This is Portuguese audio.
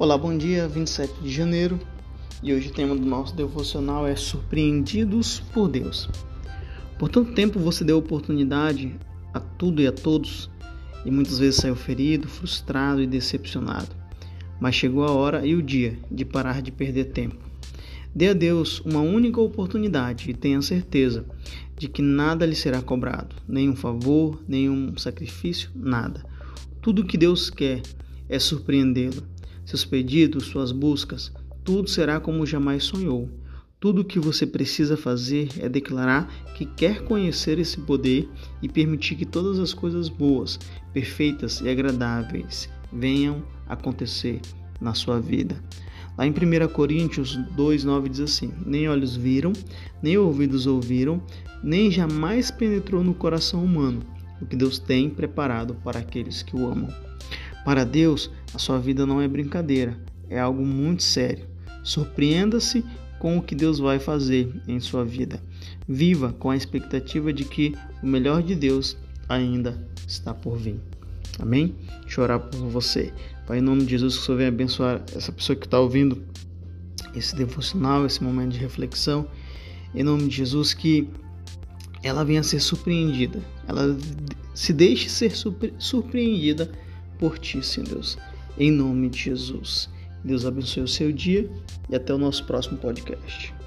Olá, bom dia, 27 de janeiro e hoje o tema do nosso devocional é Surpreendidos por Deus. Por tanto tempo você deu oportunidade a tudo e a todos e muitas vezes saiu ferido, frustrado e decepcionado. Mas chegou a hora e o dia de parar de perder tempo. Dê a Deus uma única oportunidade e tenha certeza de que nada lhe será cobrado, nenhum favor, nenhum sacrifício, nada. Tudo o que Deus quer é surpreendê-lo seus pedidos, suas buscas, tudo será como jamais sonhou. Tudo o que você precisa fazer é declarar que quer conhecer esse poder e permitir que todas as coisas boas, perfeitas e agradáveis venham acontecer na sua vida. Lá em 1 Coríntios 2,9 diz assim: Nem olhos viram, nem ouvidos ouviram, nem jamais penetrou no coração humano o que Deus tem preparado para aqueles que o amam. Para Deus, a sua vida não é brincadeira, é algo muito sério. Surpreenda-se com o que Deus vai fazer em sua vida. Viva com a expectativa de que o melhor de Deus ainda está por vir. Amém? Chorar por você. Pai, em nome de Jesus, que o Senhor venha abençoar essa pessoa que está ouvindo esse devocional, esse momento de reflexão. Em nome de Jesus, que ela venha a ser surpreendida. Ela se deixe ser surpreendida por ti, Senhor Deus. Em nome de Jesus. Deus abençoe o seu dia e até o nosso próximo podcast.